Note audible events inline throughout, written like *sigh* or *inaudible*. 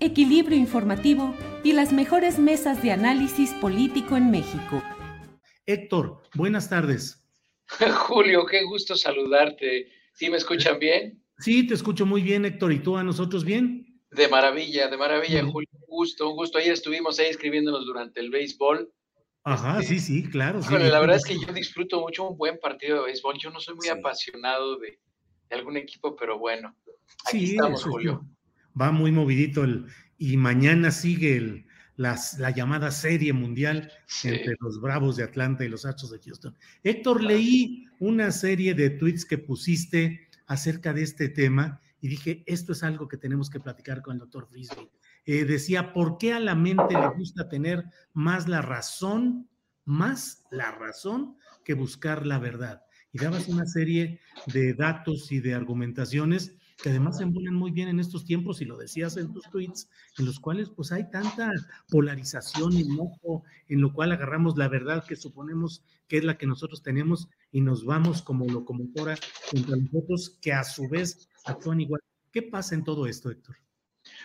equilibrio informativo y las mejores mesas de análisis político en México. Héctor, buenas tardes. *laughs* Julio, qué gusto saludarte. ¿Sí me escuchan bien? Sí, te escucho muy bien, Héctor. ¿Y tú a nosotros bien? De maravilla, de maravilla, Julio. Un gusto, un gusto. Ayer estuvimos ahí escribiéndonos durante el béisbol. Ajá, Este, sí, sí, claro. sí. la verdad es que yo disfruto mucho un buen partido de béisbol. Yo no soy muy apasionado de, de algún equipo, pero bueno, aquí Sí, estamos, es Julio. Va muy movidito el, y mañana sigue el, las- la llamada serie mundial Sí. entre los Bravos de Atlanta y los Astros de Houston. Héctor, leí una serie de tweets que pusiste acerca de este tema y dije, esto es algo que tenemos que platicar con el doctor Frisbee. Eh, decía, ¿por qué a la mente le gusta tener más la razón, más la razón que buscar la verdad? Y dabas una serie de datos y de argumentaciones que además se embonan muy bien en estos tiempos, y lo decías en tus tweets, en los cuales pues hay tanta polarización y enojo, en lo cual agarramos la verdad que suponemos que es la que nosotros tenemos y nos vamos como locomotora contra nosotros, que a su vez actúan igual. ¿Qué pasa en todo esto, Héctor?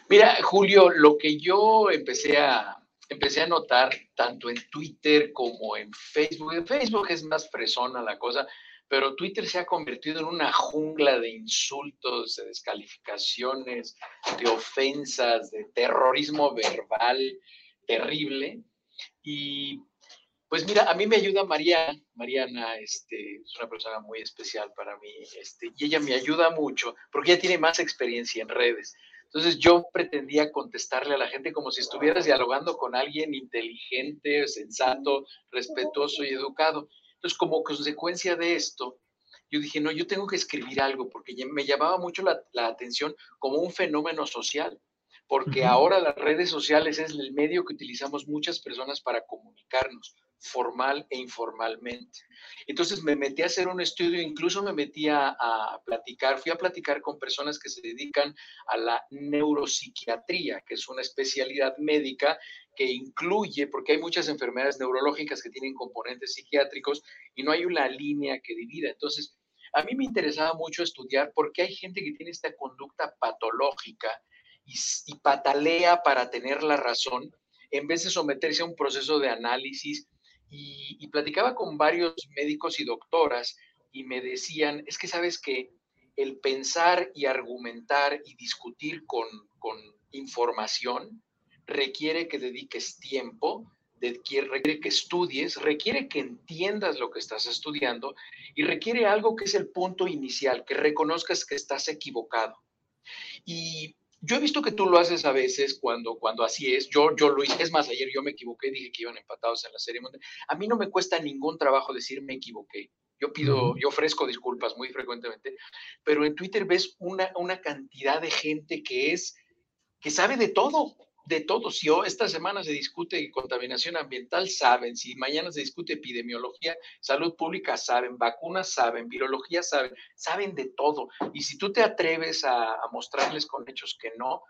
Mira, Julio, lo que yo empecé a, empecé a notar tanto en Twitter como en Facebook, en Facebook es más fresona la cosa, pero Twitter se ha convertido en una jungla de insultos, de descalificaciones, de ofensas, de terrorismo verbal terrible. Y pues mira, a mí me ayuda Mariana, Mariana este, es una persona muy especial para mí, este, y ella me ayuda mucho porque ella tiene más experiencia en redes. Entonces yo pretendía contestarle a la gente como si estuvieras dialogando con alguien inteligente, sensato, respetuoso y educado. Entonces como consecuencia de esto, yo dije, no, yo tengo que escribir algo porque me llamaba mucho la, la atención como un fenómeno social, porque ahora las redes sociales es el medio que utilizamos muchas personas para comunicarnos formal e informalmente. Entonces me metí a hacer un estudio, incluso me metí a, a platicar, fui a platicar con personas que se dedican a la neuropsiquiatría, que es una especialidad médica que incluye, porque hay muchas enfermedades neurológicas que tienen componentes psiquiátricos y no hay una línea que divida. Entonces, a mí me interesaba mucho estudiar por qué hay gente que tiene esta conducta patológica y, y patalea para tener la razón en vez de someterse a un proceso de análisis y, y, platicaba con varios médicos y doctoras y me decían, es que sabes que el pensar y argumentar y discutir con, con información requiere que dediques tiempo, requiere que estudies, requiere que entiendas lo que estás estudiando y requiere algo que es el punto inicial, que reconozcas que estás equivocado. Y yo he visto que tú lo haces a veces cuando, cuando así es. Yo, yo lo hice. Es más, ayer yo me equivoqué, dije que iban empatados en la serie mundial. A mí no me cuesta ningún trabajo decir me equivoqué. Yo pido, yo ofrezco disculpas muy frecuentemente, pero en Twitter ves una, una cantidad de gente que es, que sabe de todo, de todo. Si esta semana se discute contaminación ambiental, saben. Si mañana se discute epidemiología, salud pública, saben. Vacunas, saben. Virología, saben. Saben de todo. Y si tú te atreves a mostrarles con hechos que no,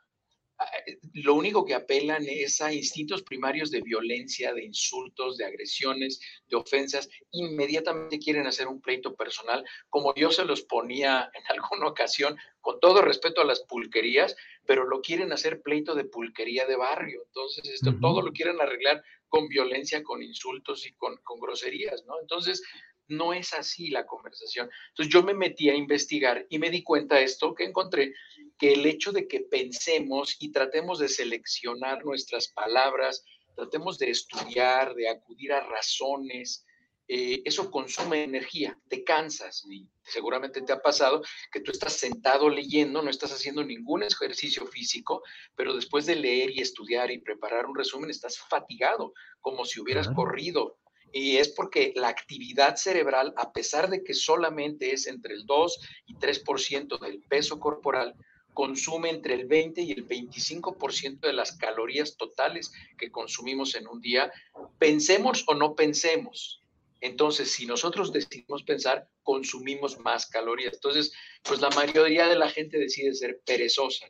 lo único que apelan es a instintos primarios de violencia, de insultos, de agresiones, de ofensas. Inmediatamente quieren hacer un pleito personal, como yo se los ponía en *laughs* alguna ocasión, con todo respeto a las pulquerías, pero lo quieren hacer pleito de pulquería de barrio. Entonces, esto, todo lo quieren arreglar con violencia, con insultos y con, con groserías, ¿no? Entonces, no es así la conversación. Entonces yo me metí a investigar y me di cuenta de esto que encontré, que el hecho de que pensemos y tratemos de seleccionar nuestras palabras, tratemos de estudiar, de acudir a razones, eh, eso consume energía, te cansas y seguramente te ha pasado que tú estás sentado leyendo, no estás haciendo ningún ejercicio físico, pero después de leer y estudiar y preparar un resumen estás fatigado, como si hubieras corrido. Y es porque la actividad cerebral, a pesar de que solamente es entre el 2 y 3% del peso corporal, consume entre el 20 y el 25% de las calorías totales que consumimos en un día, pensemos o no pensemos. Entonces, si nosotros decidimos pensar, consumimos más calorías. Entonces, pues la mayoría de la gente decide ser perezosa.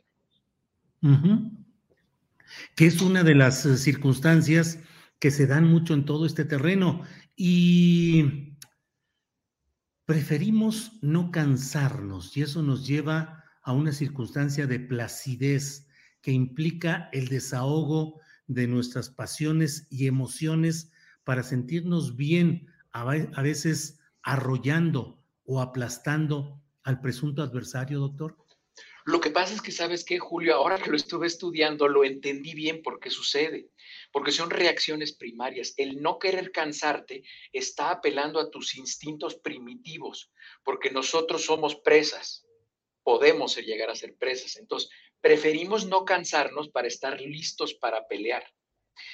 Que es una de las eh, circunstancias que se dan mucho en todo este terreno y preferimos no cansarnos y eso nos lleva a una circunstancia de placidez que implica el desahogo de nuestras pasiones y emociones para sentirnos bien, a veces arrollando o aplastando al presunto adversario, doctor? Lo que pasa es que, ¿sabes qué, Julio? Ahora que lo estuve estudiando, lo entendí bien por qué sucede porque son reacciones primarias. El no querer cansarte está apelando a tus instintos primitivos, porque nosotros somos presas, podemos llegar a ser presas. Entonces, preferimos no cansarnos para estar listos para pelear.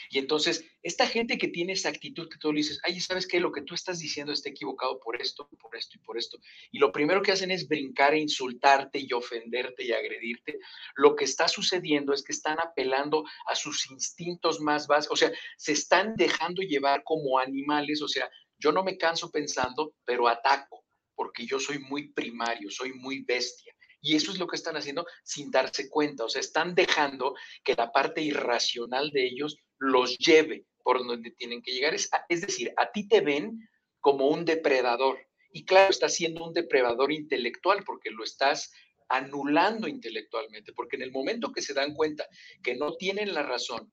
Y entonces, esta gente que tiene esa actitud que tú le dices, ay, ¿sabes qué? Lo que tú estás diciendo está equivocado por esto, por esto y por esto. Y lo primero que hacen es brincar e insultarte y ofenderte y agredirte. Lo que está sucediendo es que están apelando a sus instintos más básicos, o sea, se están dejando llevar como animales, o sea, yo no me canso pensando, pero ataco, porque yo soy muy primario, soy muy bestia. Y eso es lo que están haciendo sin darse cuenta. O sea, están dejando que la parte irracional de ellos los lleve por donde tienen que llegar. Es, decir, a ti te ven como un depredador. Y claro, estás siendo un depredador intelectual porque lo estás anulando intelectualmente, porque en el momento que se dan cuenta que no tienen la razón,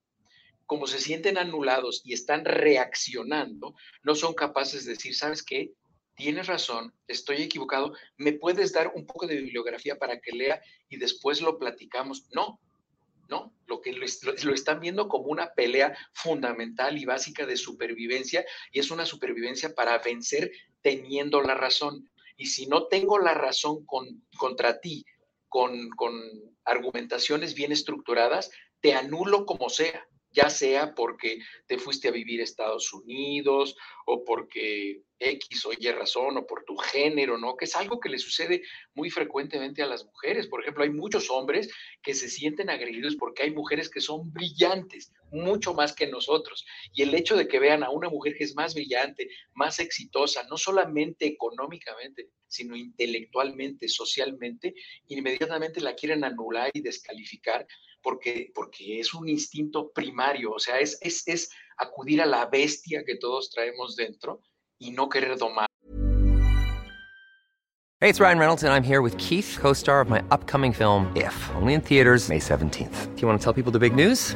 como se sienten anulados y están reaccionando, no son capaces de decir, ¿sabes qué? Tienes razón, estoy equivocado, ¿me puedes dar un poco de bibliografía para que lea y después lo platicamos? No, no, lo que lo, lo, están viendo como una pelea fundamental y básica de supervivencia y es una supervivencia para vencer teniendo la razón. Y si no tengo la razón con, contra ti, con, con argumentaciones bien estructuradas, te anulo como sea ya sea porque te fuiste a vivir a Estados Unidos o porque X o Y razón o por tu género, ¿no? Que es algo que le sucede muy frecuentemente a las mujeres. Por ejemplo, hay muchos hombres que se sienten agredidos porque hay mujeres que son brillantes, mucho más que nosotros. Y el hecho de que vean a una mujer que es más brillante, más exitosa, no solamente económicamente, sino intelectualmente, socialmente, inmediatamente la quieren anular y descalificar porque, porque es un instinto primario, o sea, es, es, es acudir a la bestia que todos traemos dentro y no querer domar. Hey, it's Ryan Reynolds and I'm here with Keith, co-star of my upcoming film If, only in theaters May 17th. Do you want to tell people the big news?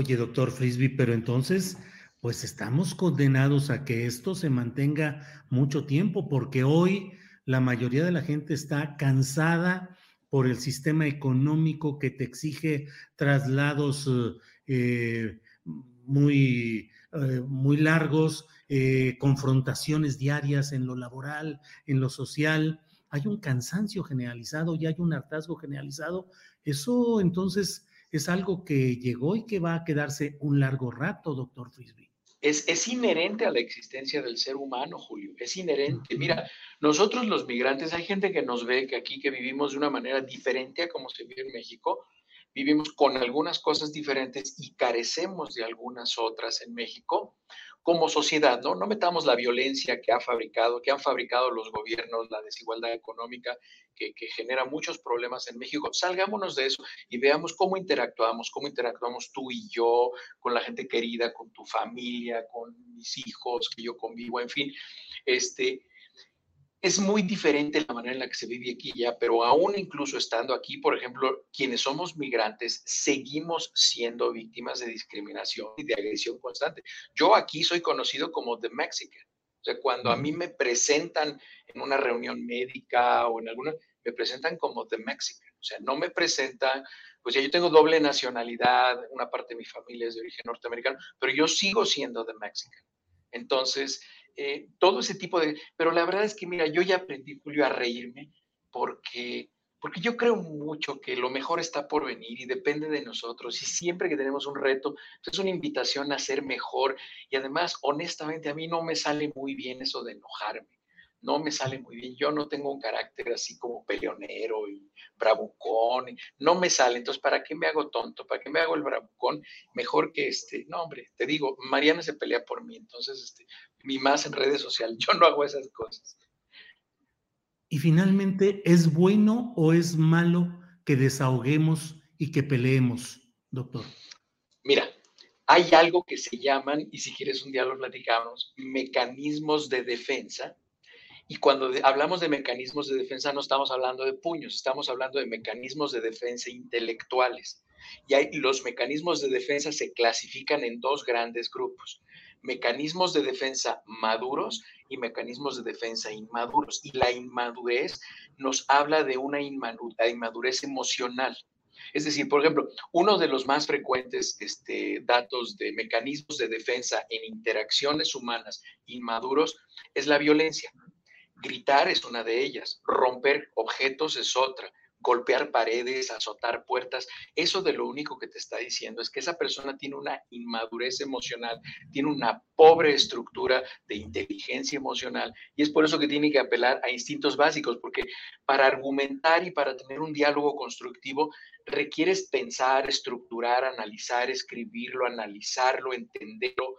Oye, doctor Frisby, pero entonces, pues estamos condenados a que esto se mantenga mucho tiempo, porque hoy la mayoría de la gente está cansada por el sistema económico que te exige traslados eh, muy, eh, muy largos, eh, confrontaciones diarias en lo laboral, en lo social. Hay un cansancio generalizado y hay un hartazgo generalizado. Eso entonces es algo que llegó y que va a quedarse un largo rato, doctor Frisby. Es, es, inherente a la existencia del ser humano, Julio. Es inherente. Mira, nosotros los migrantes, hay gente que nos ve que aquí que vivimos de una manera diferente a como se vive en México, vivimos con algunas cosas diferentes y carecemos de algunas otras en México como sociedad, ¿no? No metamos la violencia que ha fabricado, que han fabricado los gobiernos, la desigualdad económica que, que, genera muchos problemas en México. Salgámonos de eso y veamos cómo interactuamos, cómo interactuamos tú y yo con la gente querida, con tu familia, con mis hijos que yo convivo, en fin. Este, es muy diferente la manera en la que se vive aquí ya, pero aún incluso estando aquí, por ejemplo, quienes somos migrantes, seguimos siendo víctimas de discriminación y de agresión constante. Yo aquí soy conocido como The Mexican. O sea, cuando a mí me presentan en una reunión médica o en alguna, me presentan como The Mexican. O sea, no me presentan, pues ya yo tengo doble nacionalidad, una parte de mi familia es de origen norteamericano, pero yo sigo siendo The Mexican. Entonces, eh, todo ese tipo de... Pero la verdad es que, mira, yo ya aprendí, Julio, a reírme porque, porque yo creo mucho que lo mejor está por venir y depende de nosotros. Y siempre que tenemos un reto, pues, es una invitación a ser mejor. Y además, honestamente, a mí no me sale muy bien eso de enojarme no me sale muy bien. Yo no tengo un carácter así como peleonero y bravucón, no me sale. Entonces, ¿para qué me hago tonto? ¿Para qué me hago el bravucón? Mejor que este, no, hombre, te digo, Mariana se pelea por mí, entonces, este, mi más en redes sociales, yo no hago esas cosas. Y finalmente, ¿es bueno o es malo que desahoguemos y que peleemos, doctor? Mira, hay algo que se llaman, y si quieres un día lo platicamos, mecanismos de defensa y cuando hablamos de mecanismos de defensa no estamos hablando de puños, estamos hablando de mecanismos de defensa intelectuales. Y hay, los mecanismos de defensa se clasifican en dos grandes grupos. Mecanismos de defensa maduros y mecanismos de defensa inmaduros. Y la inmadurez nos habla de una inmadurez emocional. Es decir, por ejemplo, uno de los más frecuentes este, datos de mecanismos de defensa en interacciones humanas inmaduros es la violencia. Gritar es una de ellas, romper objetos es otra, golpear paredes, azotar puertas, eso de lo único que te está diciendo es que esa persona tiene una inmadurez emocional, tiene una pobre estructura de inteligencia emocional y es por eso que tiene que apelar a instintos básicos, porque para argumentar y para tener un diálogo constructivo requieres pensar, estructurar, analizar, escribirlo, analizarlo, entenderlo,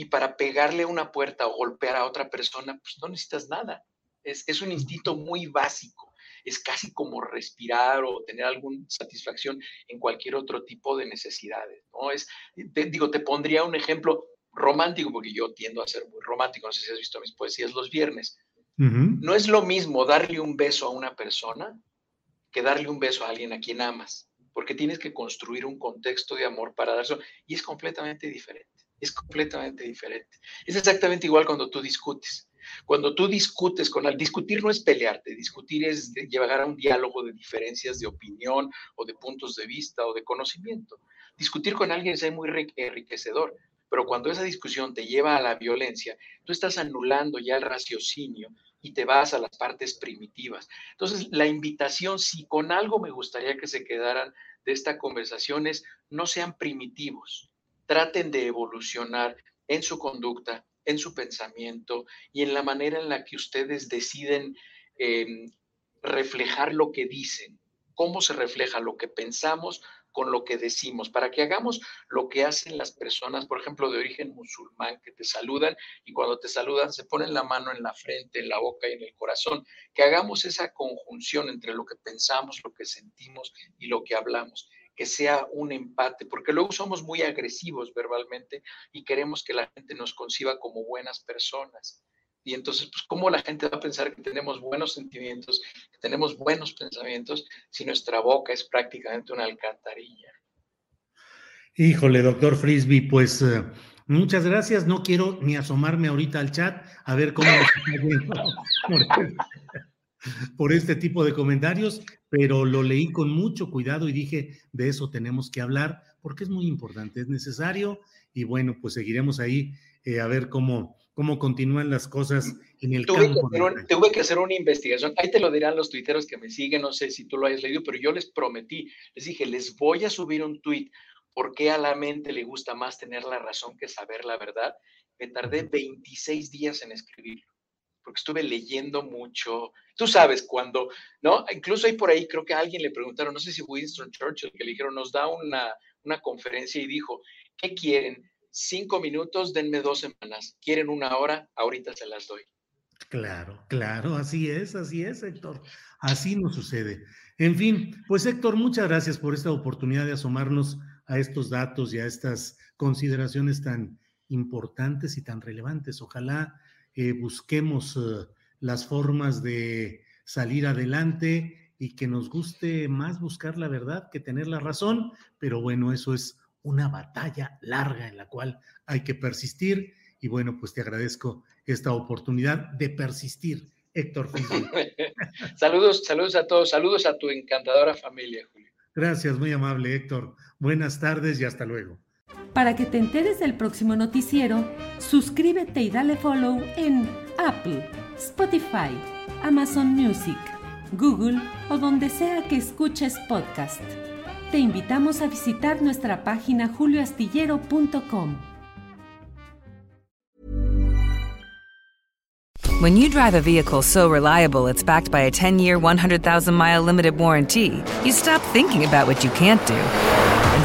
y para pegarle una puerta o golpear a otra persona, pues no necesitas nada. Es, es un instinto muy básico. Es casi como respirar o tener alguna satisfacción en cualquier otro tipo de necesidades. ¿no? Es, digo, te pondría un ejemplo romántico, porque yo tiendo a ser muy romántico. No sé si has visto mis poesías los viernes. No es lo mismo darle un beso a una persona que darle un beso a alguien a quien amas, porque tienes que construir un contexto de amor para darlo y es completamente diferente es completamente diferente. Es exactamente igual cuando tú discutes. Cuando tú discutes con alguien, discutir no es pelearte, discutir es llevar a un diálogo de diferencias de opinión o de puntos de vista o de conocimiento. Discutir con alguien es muy enriquecedor, pero cuando esa discusión te lleva a la violencia, tú estás anulando ya el raciocinio y te vas a las partes primitivas. Entonces, la invitación, si con algo me gustaría que se quedaran de esta conversación es, no sean primitivos, traten de evolucionar en su conducta, en su pensamiento y en la manera en la que ustedes deciden em, reflejar lo que dicen, cómo se refleja lo que pensamos con lo que decimos, para que hagamos lo que hacen las personas, por ejemplo, de origen musulmán, que te saludan y cuando te saludan se ponen la mano en la frente, en la boca y en el corazón, que hagamos esa conjunción entre lo que pensamos, lo que sentimos y lo que hablamos que sea un empate, porque luego somos muy agresivos verbalmente y queremos que la gente nos conciba como buenas personas. Y entonces, pues, ¿cómo la gente va a pensar que tenemos buenos sentimientos, que tenemos buenos pensamientos, si nuestra boca es prácticamente una alcantarilla? Híjole, doctor Frisby, pues eh, muchas gracias. No quiero ni asomarme ahorita al chat a ver cómo *laughs* por este tipo de comentarios, pero lo leí con mucho cuidado y dije, de eso tenemos que hablar porque es muy importante, es necesario y bueno, pues seguiremos ahí eh, a ver cómo, cómo continúan las cosas en el tuve campo. Que un, tuve que hacer una investigación, ahí te lo dirán los tuiteros que me siguen, no sé si tú lo hayas leído, pero yo les prometí, les dije, les voy a subir un tuit, porque a la mente le gusta más tener la razón que saber la verdad? Me tardé 26 días en escribirlo porque estuve leyendo mucho. Tú sabes cuando, ¿no? Incluso ahí por ahí creo que a alguien le preguntaron, no sé si Winston Churchill, que le dijeron, nos da una, una conferencia y dijo, ¿qué quieren? Cinco minutos, denme dos semanas. ¿Quieren una hora? Ahorita se las doy. Claro, claro, así es, así es, Héctor. Así nos sucede. En fin, pues Héctor, muchas gracias por esta oportunidad de asomarnos a estos datos y a estas consideraciones tan importantes y tan relevantes. Ojalá eh, busquemos eh, las formas de salir adelante y que nos guste más buscar la verdad que tener la razón, pero bueno, eso es una batalla larga en la cual hay que persistir y bueno, pues te agradezco esta oportunidad de persistir, Héctor. *laughs* saludos, saludos a todos, saludos a tu encantadora familia, Julio. Gracias, muy amable, Héctor. Buenas tardes y hasta luego. Para que te enteres del próximo noticiero, suscríbete y dale follow en Apple, Spotify, Amazon Music, Google o donde sea que escuches podcast. Te invitamos a visitar nuestra página julioastillero.com. When you drive a vehicle so reliable it's backed by a 10-year, 100,000-mile limited warranty, you stop thinking about what you can't do